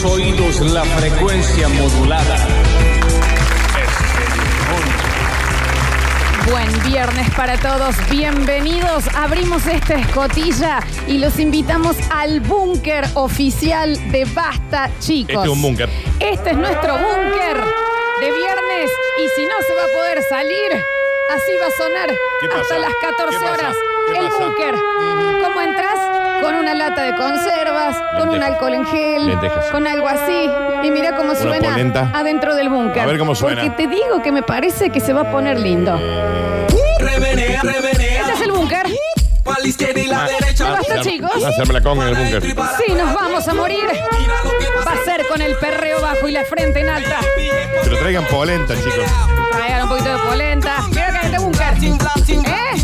tus oídos la frecuencia modulada. Buen viernes para todos, bienvenidos. Abrimos esta escotilla y los invitamos al búnker oficial de Basta, chicos. Este es un búnker. Este es nuestro búnker de viernes y si no se va a poder salir, así va a sonar hasta las 14 ¿Qué pasa? horas. ¿Qué El búnker. ¿Cómo entras? Con una lata de conservas, con un Lentejas. alcohol en gel, Lentejas. con algo así. Y mira cómo suena polenta. adentro del búnker. A ver cómo suena. Porque te digo que me parece que se va a poner lindo. Remenea, remenea. Este es el búnker. Pa' la izquierda y la Ah, derecha. basta, hacer- chicos. Hacerme la conga en el búnker. Sí, nos vamos a morir. Mira lo que Va a ser con el perreo bajo y la frente en alta. Pero traigan polenta, chicos. Traigan un poquito de polenta. Mira que hay este búnker. ¿Eh?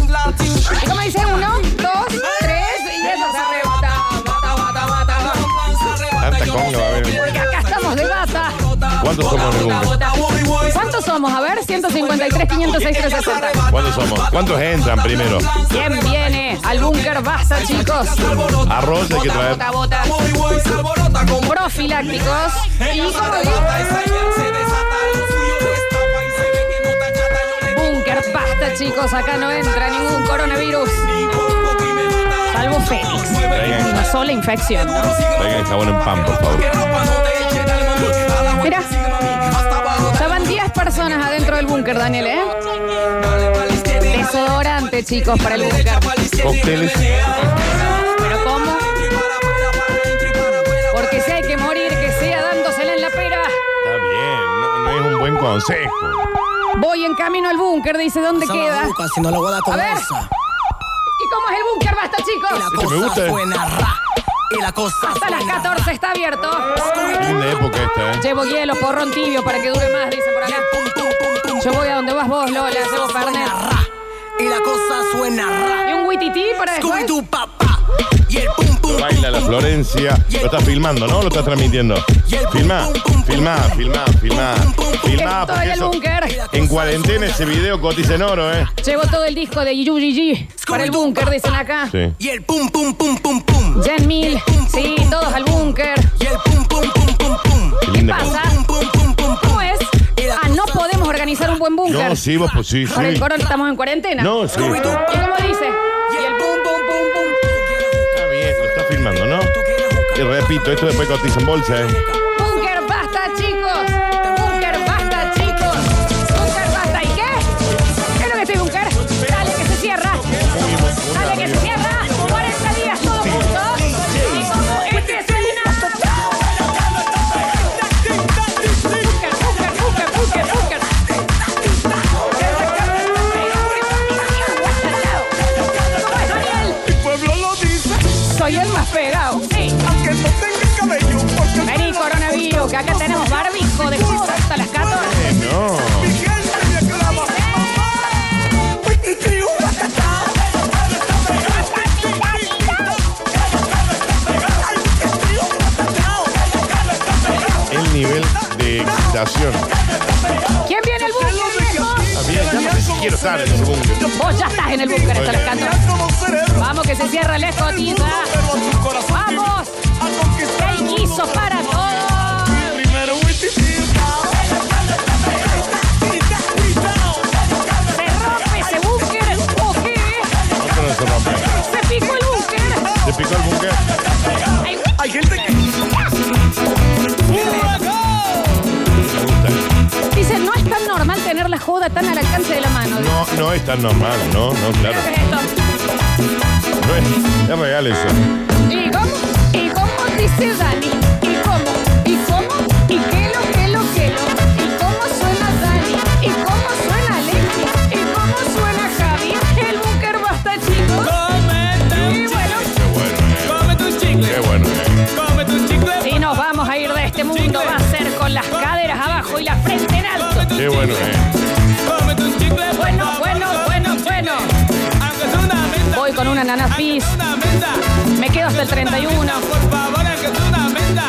¿Y cómo dice? Uno, dos, ¿Cuántos somos en el búnker? ¿Cuántos somos? A ver, 153, 506, 360. ¿Cuántos somos? ¿Cuántos entran primero? ¿Quién viene al búnker? Basta, chicos. Arroz hay que Bota, traer. bota, bota. Profilácticos. Y como Búnker, basta, chicos. Acá no entra ningún coronavirus. Salvo Fénix. Una sola infección. ¿no? Traigan jabón en pan, por favor. Mira. Van 10 personas adentro del búnker, Daniel, ¿eh? Desodorante, chicos, para el búnker. Cócteles. ¿Pero cómo? Porque si hay que morir, que sea dándosela en la pera. Está bien, no, no es un buen consejo. Voy en camino al búnker, dice, ¿dónde queda? Si no lo voy a ver. ¿Y cómo es el búnker? Basta, Y la chicos. Este me cosa gusta. La cosa Hasta las suena 14 está abierto. Linda época esta, ¿eh? Llevo hielo, porrón tibio para que dure más, dice por acá. Yo voy a donde vas vos, Lola, Y la llevo cosa Fernet. suena ra. Y la cosa suena ra. Y un witití para después. Scooby-Doo, papá. Y el Baila la. Florencia. Lo estás filmando, ¿no? Lo estás transmitiendo. Filma, filma, filma, filma. Filma, porque el eso. búnker. En cuarentena ese video cotiza en oro, ¿eh? Llevo todo el disco de Yuji para el búnker, dicen acá. Sí. Y el pum, pum, pum, pum, pum. Jen Mil, sí, todos al búnker. Y el pum, pum, pum, pum, pum. Qué pasa? ¿Cómo es? Ah, no podemos organizar un buen búnker. No, sí, vos pues sí, Para el sí. corona estamos en cuarentena. No, sí. ¿Y cómo dice? Y repito, esto después cotiza en bolsa, ¿eh? ¿Quién viene el búnker, viejo? Bien, ya no sé si quiero estar en ese búnker. Vos ya estás en el búnker hasta las 14. como cerebro, Vamos que se cierra la escotilla. Vamos. Que quiso para todos. Joda tan al alcance de la mano. No, no es tan normal, no, no, claro. ¿Qué es esto? No es, es real eso. ¿Y cómo? ¿Y cómo dice Dani? ¿Y cómo? ¿Y cómo? ¿Y qué lo, qué lo, qué lo? ¿Y cómo suena Dani? ¿Y cómo suena Alexis? ¿Y cómo suena Javi? El búnker basta, chicos. Y bueno, Qué bueno, eh. Come tus Qué chicles. bueno, eh. Come tus chicles. si nos vamos a ir de este mundo, va a ser con las caderas abajo y la frente en alto. Qué bueno, eh. una ananas. Me quedo hasta el 31.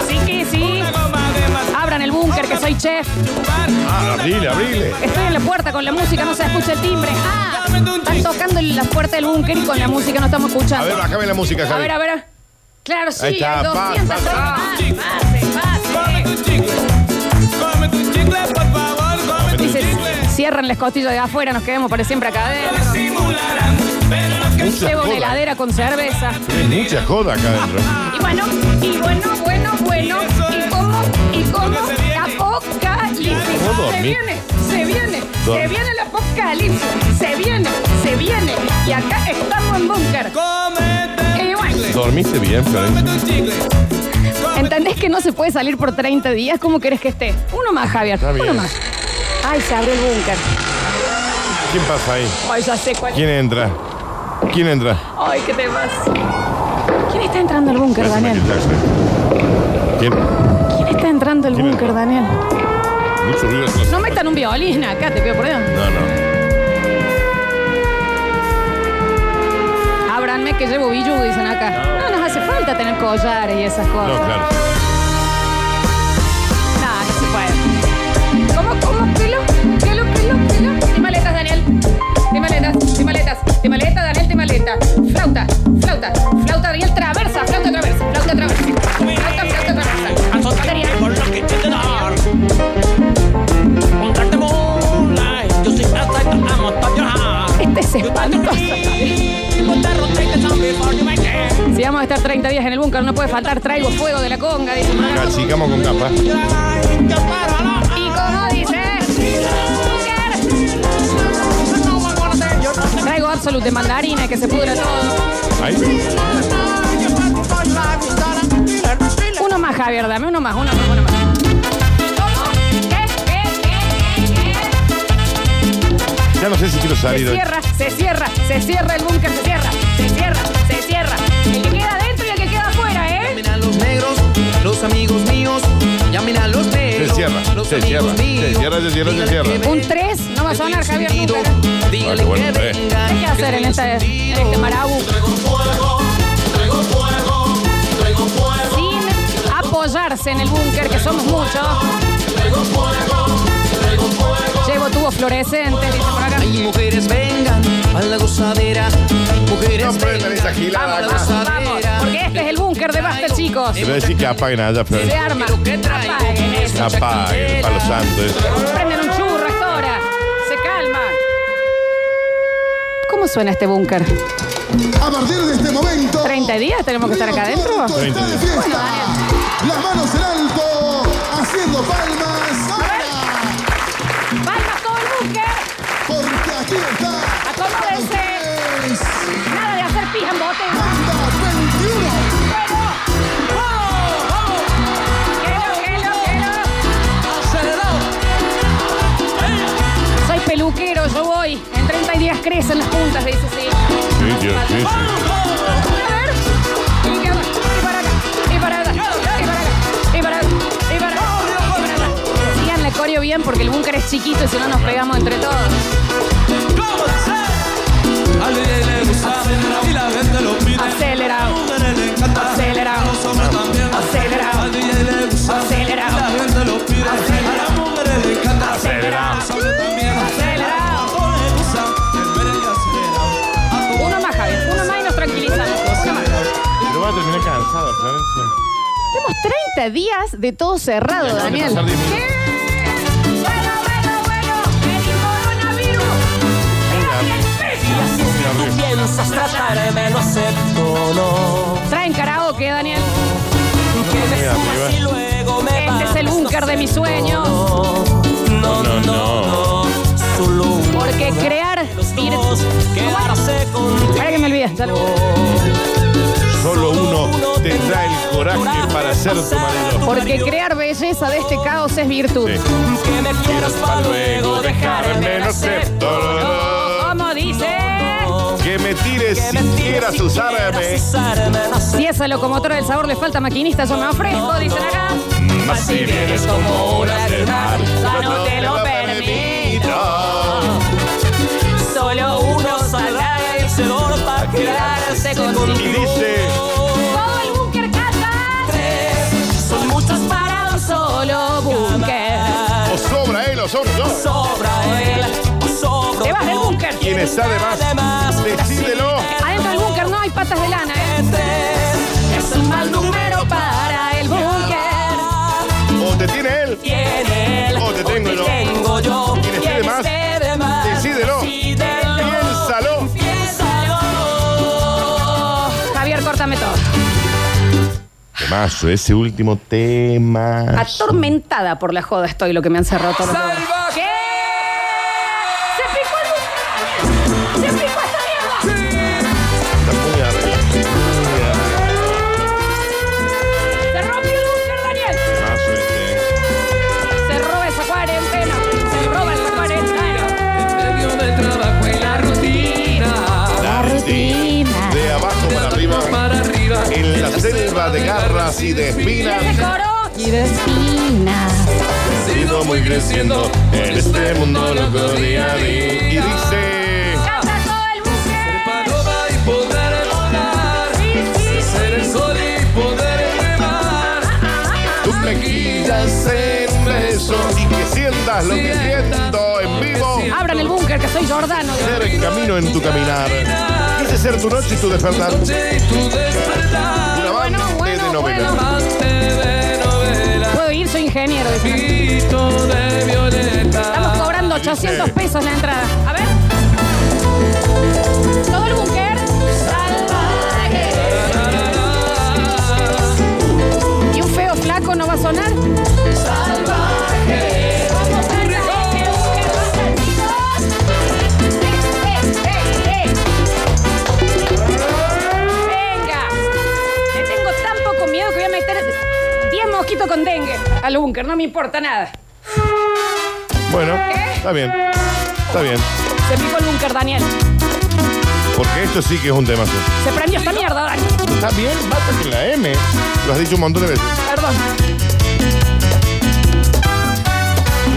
Sí que sí. Abran el búnker, que soy chef. Ah, abrile, abrile. Estoy en la puerta con la música, no se escucha el timbre. Ah, están tocando en la puerta del búnker y con la música no estamos escuchando. A ver, bájame la música, Javi. A ver, a ver. Claro, sí, Ahí está, 200. Pase, pase, pase. Dice, cierran las costillas de afuera, nos quedemos para siempre acá adentro. Simularán, pero lo que Mucha Llevo una joda. heladera con cerveza. Hay mucha joda acá adentro. Y bueno, y bueno, bueno, bueno. Y cómo, y viene. apocalipsis. ¿Cómo Se viene, se viene, se viene el apocalipsis. Se viene, se viene. Y acá estamos en búnker. Y bueno. ¿Dormiste bien, Florencia? ¿Entendés que no se puede salir por 30 días? ¿Cómo querés que esté? Uno más, Javier. Está bien. Uno más. Ay, se abrió el búnker. ¿Quién pasa ahí? Ay, ya sé cuál. ¿Quién entra? ¿Quién entra? Ay, qué temas. ¿Quién está entrando al búnker, Daniel? Michael Jackson. ¿Quién? ¿Quién está entrando al ¿Quién búnker, entra? Daniel? Mucho ruido. No, No metan un violín acá, te pido por Dios. no. Ábranme que llevo billu, dicen acá. No nos hace falta tener collares y esas cosas. No, claro. No, no se puede. ¿Cómo, cómo? ¿Quilo? ¿Quilo, kilo, kilo? Timaletas, Daniel. Timaletas, timaletas. Timaleta, Daniel, timaleta. Flauta, flauta, flauta, Daniel, traversa, flauta, traversa, flauta, traversa. Flauta, flauta, traversa. Batería. por lo que te dar. Contarte moonlight, yo soy hasta que amo a llorar. Este es espantoso. Si vamos a estar 30 días en el búnker, no puede faltar traigo fuego de la conga, dice por con capa. Absolute de mandarina que se pudra todo. Ahí. Uno más, Javier, dame uno más, uno más, uno más. Ya no sé si quiero Se salir. hoy. cierra, se cierra, se cierra el búnker, se cierra, se cierra, se cierra. El que queda adentro y el que queda afuera, ¿eh? Llamen a los negros, los amigos míos. Llamen a los negros. Se cierra, los se cierra, se cierra, se cierra, se cierra. Un ven, 3 no va a sonar, Javier, nunca. ¿eh? Ah, qué bueno, que un tres. vengan, ¿Qué hay que hacer en, esta, en este marabu? Sin apoyarse en el búnker, que somos muchos. Llevo tubos fluorescentes, dice por acá. Ay, mujeres, vengan a la gozadera. Mujeres, No prendan esa vengan gilada acá. Vamos, porque este es el búnker de Basta, chicos. A decir que apaguen allá, Se arma. Pero ¿qué traigo? Apaguen eso. Apaguen, palo santo. eso. Suena este búnker? A partir de este momento. ¿30 días tenemos que estar acá adentro? Todo está 30 de días. fiesta. Las manos en alto, haciendo palmas. Ahora, ¡Palmas todo el búnker! porque aquí está. Acomódense. Nada de hacer pija en bote. Banda 21. Soy peluquero, yo voy. 30 días crecen las puntas, dice sí. Sí, tío, sí, sí. A ver. Y que va. Y para acá. Y para acá. Y para acá. Y para acá. Y para acá. Y para acá. Síganle coreo bien porque el búnker es chiquito y si no nos pegamos entre todos. 30 días de todo cerrado, Daniel. ¿Qué? Bueno, bueno, bueno. El coronavirus. Tú piensas tratarme, no acepto, no. Traen karaoke, Daniel. Que me Mira, subas y arriba. luego me Este es el búnker de mis acepto, sueños. No, no, no, no. Solo un Porque crear los virtud. dos quedarse contigo. Para que me olvide. ya lo- coraje para ser tu marido. Porque crear belleza de este caos es virtud. Sí. Que me quieras para luego dejarme, no acepto. No, como dice. Que me tires si usarme. quieras usarme. Si esa locomotora del sabor le falta maquinista, yo me ofrezco, dicen acá. Más si vienes como una de mar, ya no te lo permito. Solo uno saldrá vencedor para quedarse contigo. Y dice, sobra él o sobra yo. Sobra él, sobra Te vas del búnker. Quien está de más, decídelo. Adentro del búnker no hay patas de lana, ¿eh? Tres, Es un mal número para el búnker. O te tiene él. tiene él, Oh, te tengo o yo. tengo yo. Quien esté de más, Temazo, ese último tema. Atormentada por la joda estoy lo que me han cerrado todos los y de espinas. Y de espinas. He sido muy creciendo en este mundo loco día a día. Y dice. Canta todo el búnker. Paloma y poder volar. Ser el sol y poder remar. Tus mejillas en beso y que sientas lo que siento en vivo. Abran el búnker que soy Jordano. Ser el camino en tu caminar. Quise ser tu noche y tu despertar. Noche y tu despertar. Una Bueno, amante bueno, de novela. Puedo ir, soy ingeniero. Estamos cobrando 800 pesos la entrada. A ver. Todo el búnker. Salvaje. ¿Y un feo flaco no va a sonar? 10 mosquitos con dengue al búnker. No me importa nada. Bueno, ¿Qué? está bien. Está bien. Se picó el búnker, Daniel. Porque esto sí que es un temazo. Se prendió esta mierda, Dani. Está bien, basta con la M. Lo has dicho un montón de veces. Perdón.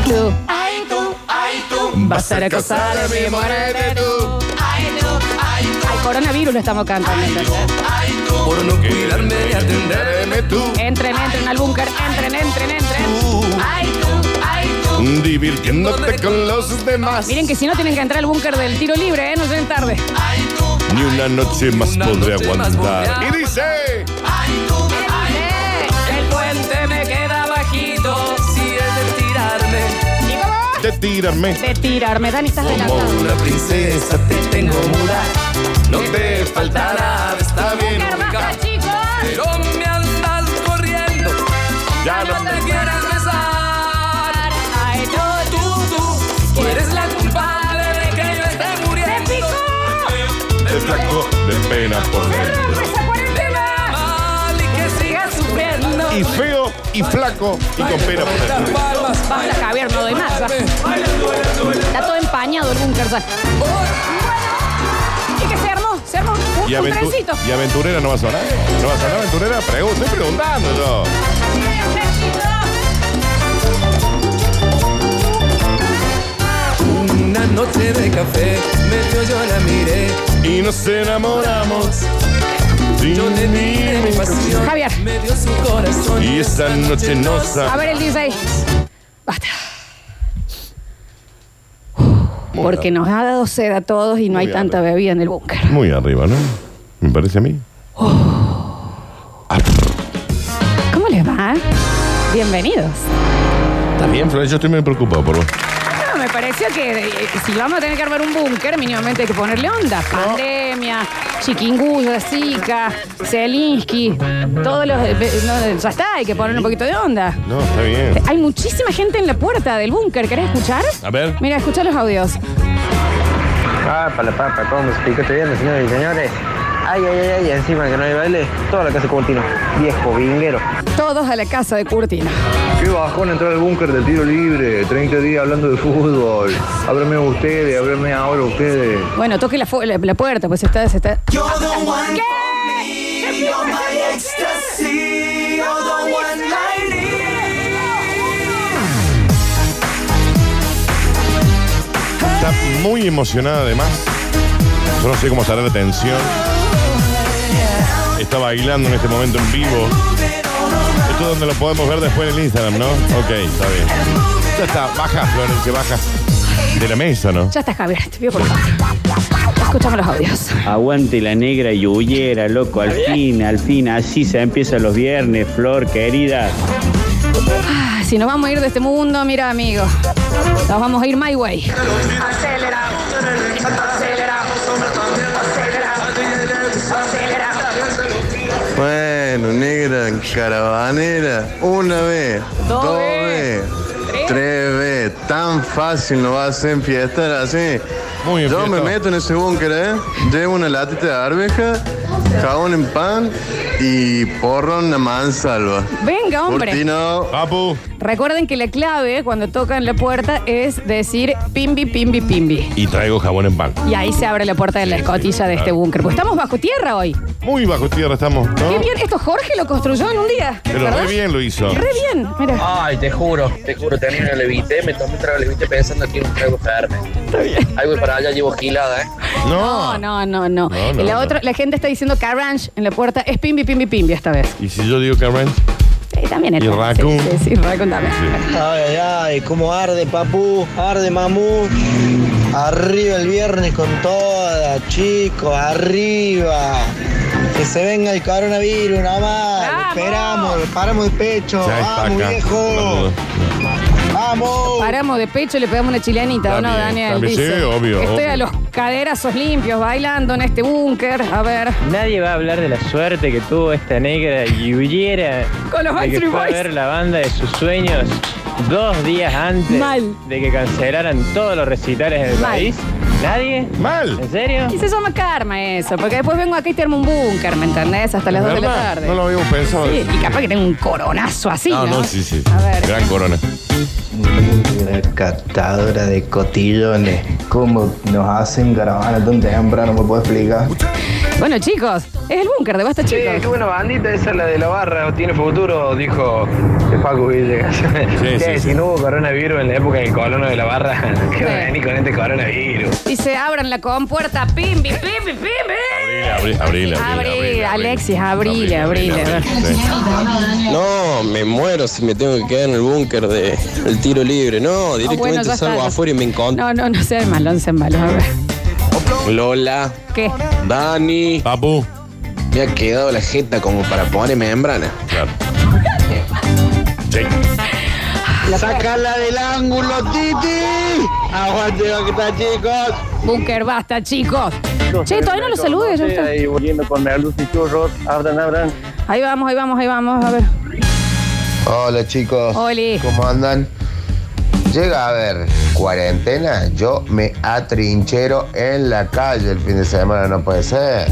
Tú. Ay, tú, ay, tú. Vas a acosar a mi morena. tú. Al coronavirus lo estamos cantando. Por no cuidarme y atenderme. Tú. Entren, entren al búnker. Entren, entren, entren. Ay, tú, ay, tú. Divirtiéndote con los demás. Miren que si no tienen que entrar al búnker del tiro libre, ¿eh? No lleguen tarde. Ni una noche más Una podré noche aguantar. Y dice. Eh, El puente me queda bajito. Si es de tirarme. ¿Y cómo? De tirarme. De tirarme, Dani, estás Como adelantado. una princesa te tengo muda. No te faltará, está bien Pero me andas corriendo. Ya No no. te quieres besar. Ay, tú, Tú, tú, tú eres la culpable de que yo esté ¡Se muriendo. picó! De flaco de pena por ¡Se dentro. y que sigas sufriendo. Y feo y flaco y con pena por dentro. Basta, Javier, no doy más. ya. Está todo empañado el búnker y, aventurera no va a sonar. ¿No va a sonar aventurera? Pregun- estoy preguntando. Una noche de café, medio yo la miré. Y nos enamoramos. Yo le mi pasión. Javier. Me su corazón. Y esta noche nos A ver el 16. Porque nos ha dado sed a todos y no Muy hay tanta bebida en el búnker. Muy arriba, ¿no? Me parece a mí. ¿Cómo les va? Bienvenidos. Está bien, Flor, yo estoy muy preocupado por vos. Me pareció que eh, si vamos a tener que armar un búnker, mínimamente hay que ponerle onda. Pandemia, chiquinguya, Zika, Zelinsky, todos los... eh, no, ya está, hay que ponerle un poquito de onda. No, está bien. Hay muchísima gente en la puerta del búnker. ¿Querés escuchar? A ver. Mira, escucha los audios. Papa, la papa, ¿cómo se picote bien, señores y señores? Ay, ay, ay, ay, encima que no hay baile, toda la casa de Curtino. Viejo, vinguero. Todos a la casa de Curtino. Qué bajón entrar al búnker del tiro libre, 30 días hablando de fútbol. Háblame ustedes, háblame ahora ustedes. Bueno, toque la, fu- la- la puerta, pues está... Se está... ¿Qué? Está muy emocionada además. Yo no sé cómo estará la tensión. Está bailando en este momento en vivo. Donde lo podemos ver después en el Instagram, ¿no? Ok, está bien. Ya está, baja, Florencia, baja. De la mesa, ¿no? Ya está, Javier. Te pido por favor. Escuchamos los audios. Aguante la negra y huyera, loco. Al fin, al fin, así se empiezan los viernes, Flor, querida. Ah, Si nos vamos a ir de este mundo, mira, amigo. Nos vamos a ir my way. Bueno, Bueno, negra, caravanera. Una vez, Dos dos, tres veces. Tan fácil no va a ser fiestar así. Muy Yo me meto en ese búnker, ¿eh? Llevo una latita de arveja, jabón en pan y porro una mansalva. Venga, hombre. Cortino. Papu. Recuerden que la clave cuando tocan la puerta es decir pimbi, pimbi, pimbi. Y traigo jabón en pan. Y ahí se abre la puerta de la escotilla de este búnker. Pues estamos bajo tierra hoy. Muy bajo tierra estamos, ¿no? Qué bien, esto Jorge lo construyó en un día. Pero ¿verdad? re bien lo hizo. Re bien, mira. Ay, te juro, te juro, tenía una levité, me tomé un trago de levité pensando que era un trago ferme. Ahí voy para allá, llevo gilada, ¿eh? No, no, no, no. No, no, y la no. otra, la gente está diciendo Carrange en la puerta. Es pimbi, pimbi, pimbi esta vez. Y si yo digo Karen, Sí, también es. Y Raccoon. Sí, sí, sí, Raccoon también. Ay, ay, ay, cómo arde, papu, arde, mamú. Arriba el viernes con toda, chicos, arriba. Que se venga el coronavirus, nada más. Esperamos, paramos de pecho. ya está Vamos, acá. viejo. Vamos. Paramos de pecho y le pegamos una chilenita, ¿o no, Daniel? también, Dice. sí, obvio, Estoy obvio. a los caderazos limpios bailando en este búnker. A ver. Nadie va a hablar de la suerte que tuvo esta negra y huyera Con los de que Backstreet fue a Boys. ver la banda de sus sueños dos días antes Mal. de que cancelaran todos los recitales en el Mal. país. ¿Nadie? Mal. ¿En serio? Y se llama karma eso, porque después vengo acá y te armo un búnker, ¿me entendés? Hasta las 2 de la ¿Verdad? tarde. No lo habíamos pensado. Sí, y capaz que tengo un coronazo así, ¿no? No, no, sí, sí. A ver. Gran corona. Una catadora de cotillones. ¿Cómo nos hacen caravana tan temprano? ¿Me puedo explicar? Bueno, chicos, es el búnker de Basta, Sí, chicos. qué buena bandita esa, la de la barra, tiene futuro, dijo el Paco Villegas. Sí, Che, sí, si sí. no hubo coronavirus en la época del colono de la barra, ¿qué va a venir con este coronavirus? Dice, abran la compuerta, pimbi, pimbi, pimbi. Abril, abril, abril. Abril, Alexis, abril, abril. No, me muero si me tengo que quedar en el búnker de el tiro libre. No, Oh, directamente bueno, salgo está. afuera y me encontro. No, no, no sean malos, no sean malos. A ver. Lola, ¿Qué? Dani. Papu. Me ha quedado la jeta como para poner membrana. Claro. Sí. ¡Sácala del ángulo, Titi! ¡Aguante, que está, chicos! Búnker, basta, chicos. Che, todavía no lo saludes. Ahí volviendo con merluz y churros. Abran, abran. Ahí vamos, ahí vamos, ahí vamos. A ver. Hola chicos. Oli. ¿Cómo andan? Llega a ver cuarentena, yo me atrinchero en la calle el fin de semana, no puede ser.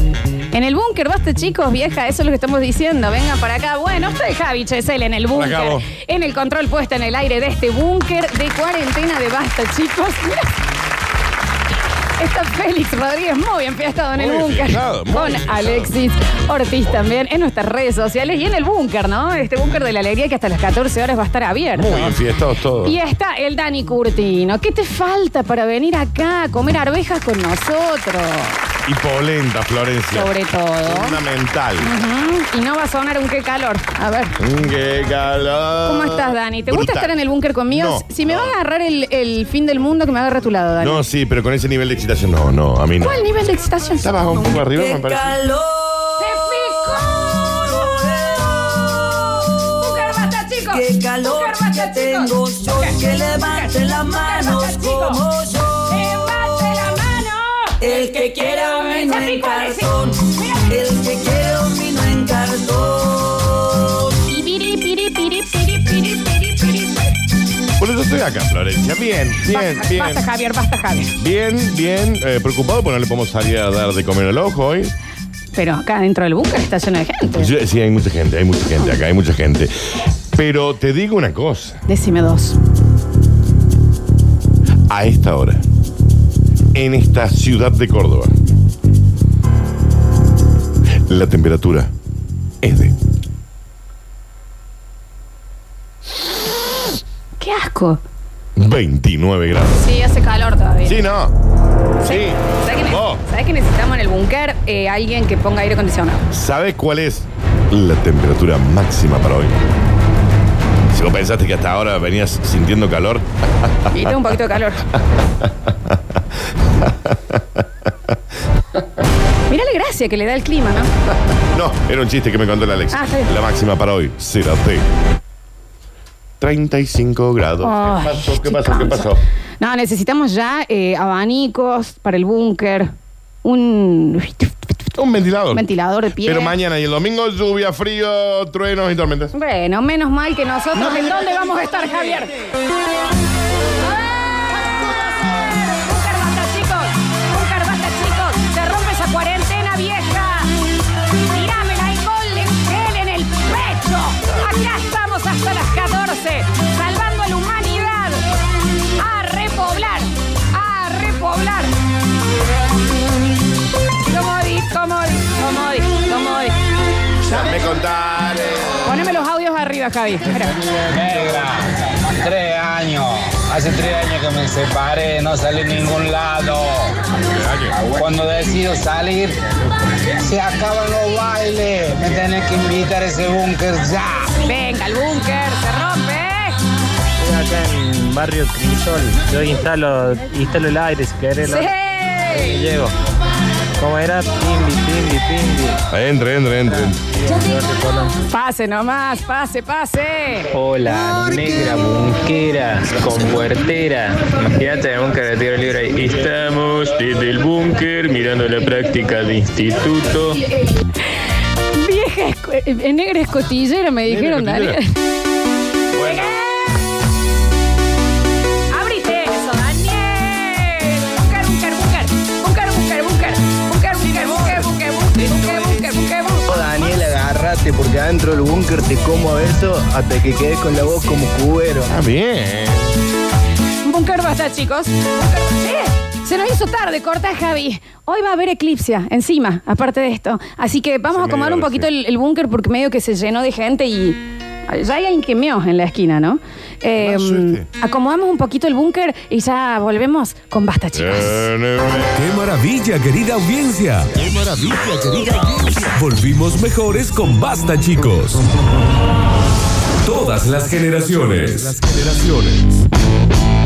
En el búnker, basta, chicos, vieja, eso es lo que estamos diciendo. Vengan para acá. Bueno, estoy Javi Chesel en el búnker. acá vos. En el control puesta en el aire de este búnker de cuarentena de basta, chicos. Está Félix Rodríguez muy enfiestado en el búnker. enfiestado, muy Con enfiestado. Alexis Ortiz también en nuestras redes sociales y en el búnker, ¿no? Este búnker de la alegría que hasta las 14 horas va a estar abierto. Muy enfiestados todos. Y está el Dani Curtino. ¿Qué te falta para venir acá a comer arvejas con nosotros? Y polenta, Florencia. Sobre todo. Fundamental. Ujú, Y no va a sonar un qué calor. A ver. Mm, ¡Qué calor! ¿Cómo estás, Dani? ¿Te gusta Brutal. estar en el búnker conmigo? No, si me va a agarrar el, el fin del mundo, que me agarre a tu lado, Dani. No, sí, pero con ese nivel de excitación, no, no, a mí no. ¿Cuál nivel de excitación? Está bajo un poco arriba, me parece. ¡Búnker, basta, chicos! Qué calor ¡Búnker, basta, que tengo chicos! yo, Búnker, que levante búnker, las búnker, manos basta, chicos. como yo. Que quiera Se en cartón, el que quiera un vino en cartón. Piri, piri, piri, piri, piri, piri, piri. Por eso estoy acá, Florencia. Bien, bien, Basta, bien. basta, Javier, basta, Javier. Bien, bien. eh, preocupado porque no le podemos salir a dar de comer al ojo hoy. Pero acá dentro del búnker está lleno de gente. Yo- sí, hay mucha gente, hay mucha gente acá, hay mucha gente. Pero te digo una cosa. Decime dos. A esta hora, en esta ciudad de Córdoba, la temperatura es de ¡Qué asco! 29 grados. Sí, hace calor todavía. Sí, no. Sí. ¿Sabes que, sabés que necesitamos en el búnker eh, alguien que ponga aire acondicionado? ¿sabes cuál es la temperatura máxima para hoy? Si vos pensaste que hasta ahora venías sintiendo calor, Y tengo un poquito de calor. Mira la gracia que le da el clima, ¿no? no, era un chiste que me contó la Alex. Ah, está bien. La máxima para hoy será de 35 grados. Ay, ¿Qué pasó? ¿Qué pasó? ¿Qué pasó? No, necesitamos ya eh, abanicos para el búnker. Un. Un ventilador. Ventilador de pie. Pero mañana y el domingo lluvia, frío, truenos y tormentas. Bueno, menos mal que nosotros. ¿En dónde vamos a estar, Javier? Búnker, 14. Salvando a la humanidad. A repoblar. A repoblar. ¿Cómo di? ¿Cómo di? ¿Cómo di? ¿Cómo di? Ya me contaré. Poneme los audios arriba, Javi. Espera. Negra, tres años. Hace tres años que me separé, no salí en ningún lado. Cuando decido salir, se acaban los bailes. Me tenés que invitar a ese búnker ya. Venga, el búnker, acá en barrio Crisol. Yo instalo, instalo el aire si querés. lo- Sí. Y llego. ¿Cómo era? Pimbi, pimbi, pimbi. Entre, entre, entre. Pase nomás, pase, pase. Hola, negra bunquera, con puertera. Imagínate de tiro libre ahí. Estamos desde el búnker mirando la práctica de instituto. Vieja esco- eh, negra escotillera, me dijeron. Daniel. Porque adentro del búnker te como a beso hasta que quedes con la voz como cubero. Ah, bien. Búnker basta, chicos. Búnker. Se nos hizo tarde, corta Javi. Hoy va a haber eclipsia encima, aparte de esto. Así que vamos a acomodar un medio poquito el, el búnker porque medio que se llenó de gente y ya hay meó en la esquina, ¿no? Eh, Más acomodamos un poquito el búnker y ya volvemos con basta, chicos. ¡Qué maravilla, querida audiencia! ¡Qué maravilla, querida audiencia! Volvimos mejores con Basta, chicos. Todas las generaciones. Las generaciones.